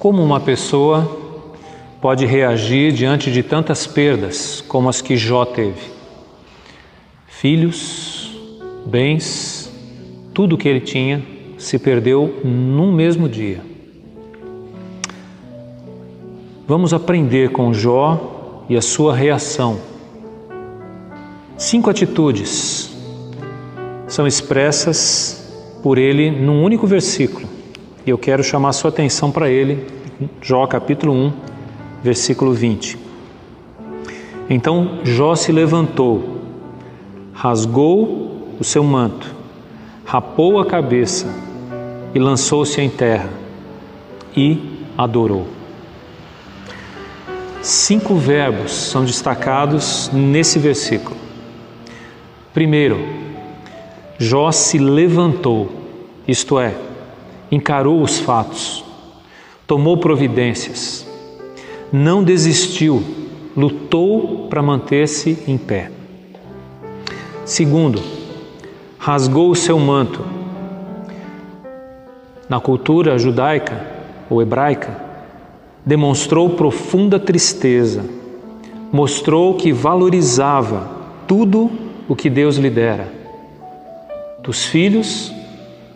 Como uma pessoa pode reagir diante de tantas perdas como as que Jó teve? Filhos, bens, tudo que ele tinha se perdeu num mesmo dia. Vamos aprender com Jó e a sua reação. Cinco atitudes são expressas por ele num único versículo. E eu quero chamar sua atenção para ele, Jó capítulo 1, versículo 20. Então Jó se levantou, rasgou o seu manto, rapou a cabeça e lançou-se em terra e adorou. Cinco verbos são destacados nesse versículo. Primeiro, Jó se levantou, isto é, encarou os fatos, tomou providências, não desistiu, lutou para manter-se em pé. Segundo, rasgou o seu manto. Na cultura judaica ou hebraica, demonstrou profunda tristeza, mostrou que valorizava tudo o que Deus lhe dera, dos filhos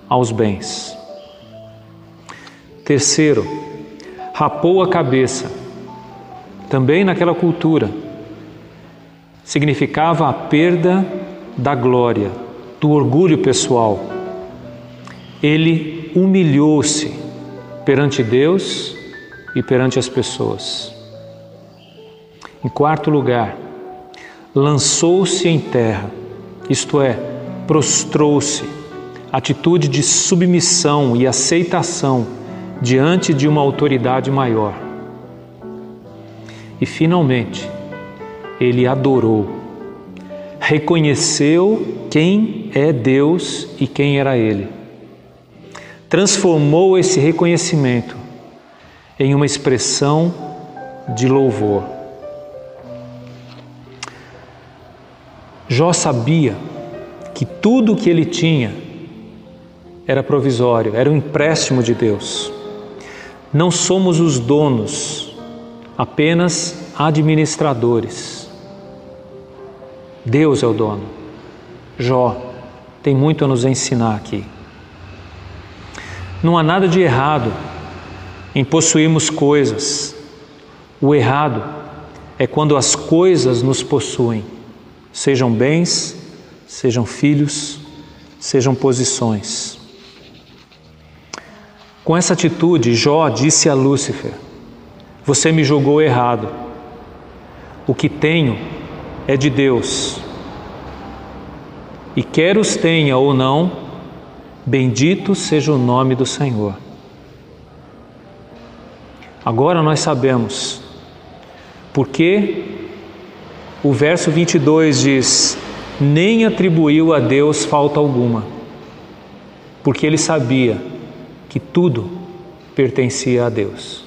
aos bens. Terceiro, rapou a cabeça. Também naquela cultura, significava a perda da glória, do orgulho pessoal. Ele humilhou-se perante Deus e perante as pessoas. Em quarto lugar, lançou-se em terra, isto é, prostrou-se, atitude de submissão e aceitação diante de uma autoridade maior. E finalmente, ele adorou, reconheceu quem é Deus e quem era ele. Transformou esse reconhecimento em uma expressão de louvor. Jó sabia que tudo o que ele tinha era provisório, era um empréstimo de Deus. Não somos os donos, apenas administradores. Deus é o dono. Jó tem muito a nos ensinar aqui. Não há nada de errado em possuirmos coisas. O errado é quando as coisas nos possuem, sejam bens, sejam filhos, sejam posições. Com essa atitude, Jó disse a Lúcifer: Você me julgou errado. O que tenho é de Deus. E quer os tenha ou não, bendito seja o nome do Senhor. Agora nós sabemos porque o verso 22 diz: Nem atribuiu a Deus falta alguma, porque ele sabia que tudo pertencia a Deus.